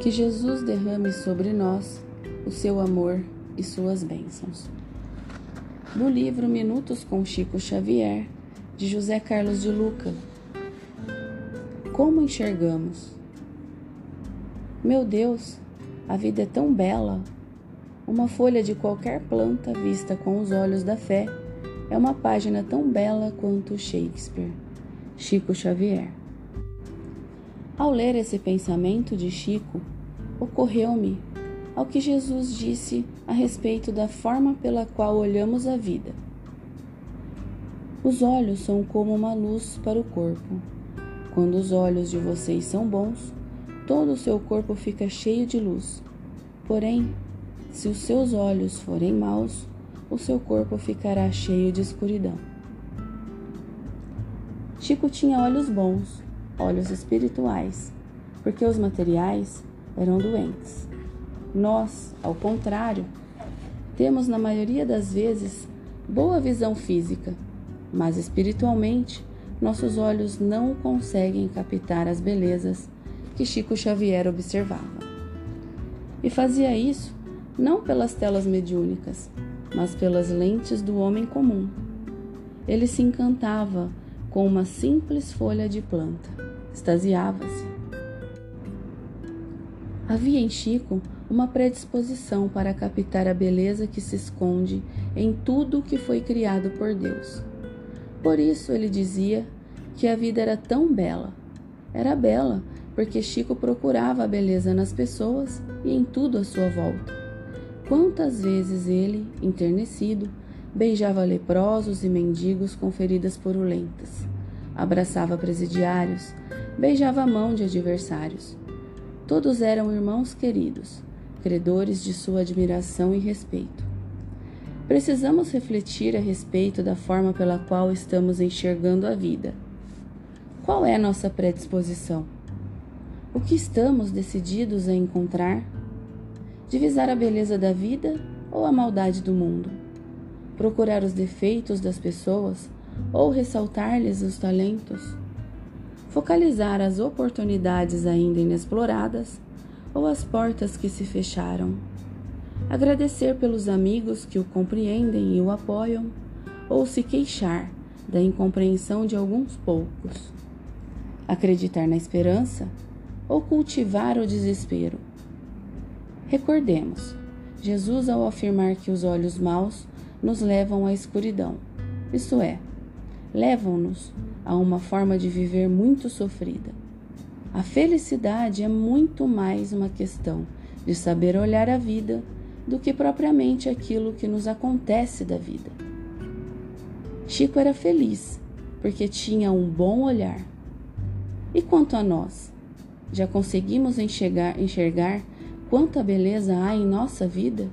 Que Jesus derrame sobre nós o seu amor e suas bênçãos. Do livro Minutos com Chico Xavier, de José Carlos de Luca. Como enxergamos? Meu Deus, a vida é tão bela. Uma folha de qualquer planta vista com os olhos da fé é uma página tão bela quanto Shakespeare. Chico Xavier. Ao ler esse pensamento de Chico, ocorreu-me ao que Jesus disse a respeito da forma pela qual olhamos a vida. Os olhos são como uma luz para o corpo. Quando os olhos de vocês são bons, todo o seu corpo fica cheio de luz. Porém, se os seus olhos forem maus, o seu corpo ficará cheio de escuridão. Chico tinha olhos bons, olhos espirituais, porque os materiais eram doentes. Nós, ao contrário, temos na maioria das vezes boa visão física, mas espiritualmente nossos olhos não conseguem captar as belezas que Chico Xavier observava. E fazia isso não pelas telas mediúnicas, mas pelas lentes do homem comum. Ele se encantava com uma simples folha de planta, extasiava-se. Havia em Chico uma predisposição para captar a beleza que se esconde em tudo que foi criado por Deus. Por isso ele dizia que a vida era tão bela. Era bela porque Chico procurava a beleza nas pessoas e em tudo à sua volta. Quantas vezes ele, enternecido, beijava leprosos e mendigos com feridas purulentas, abraçava presidiários, beijava a mão de adversários. Todos eram irmãos queridos, credores de sua admiração e respeito. Precisamos refletir a respeito da forma pela qual estamos enxergando a vida. Qual é a nossa predisposição? O que estamos decididos a encontrar? Divisar a beleza da vida ou a maldade do mundo? Procurar os defeitos das pessoas ou ressaltar-lhes os talentos? Focalizar as oportunidades ainda inexploradas ou as portas que se fecharam. Agradecer pelos amigos que o compreendem e o apoiam, ou se queixar da incompreensão de alguns poucos. Acreditar na esperança ou cultivar o desespero. Recordemos, Jesus, ao afirmar que os olhos maus nos levam à escuridão, isto é, levam-nos a uma forma de viver muito sofrida. A felicidade é muito mais uma questão de saber olhar a vida do que propriamente aquilo que nos acontece da vida. Chico era feliz porque tinha um bom olhar. E quanto a nós? Já conseguimos enxergar, enxergar quanta beleza há em nossa vida?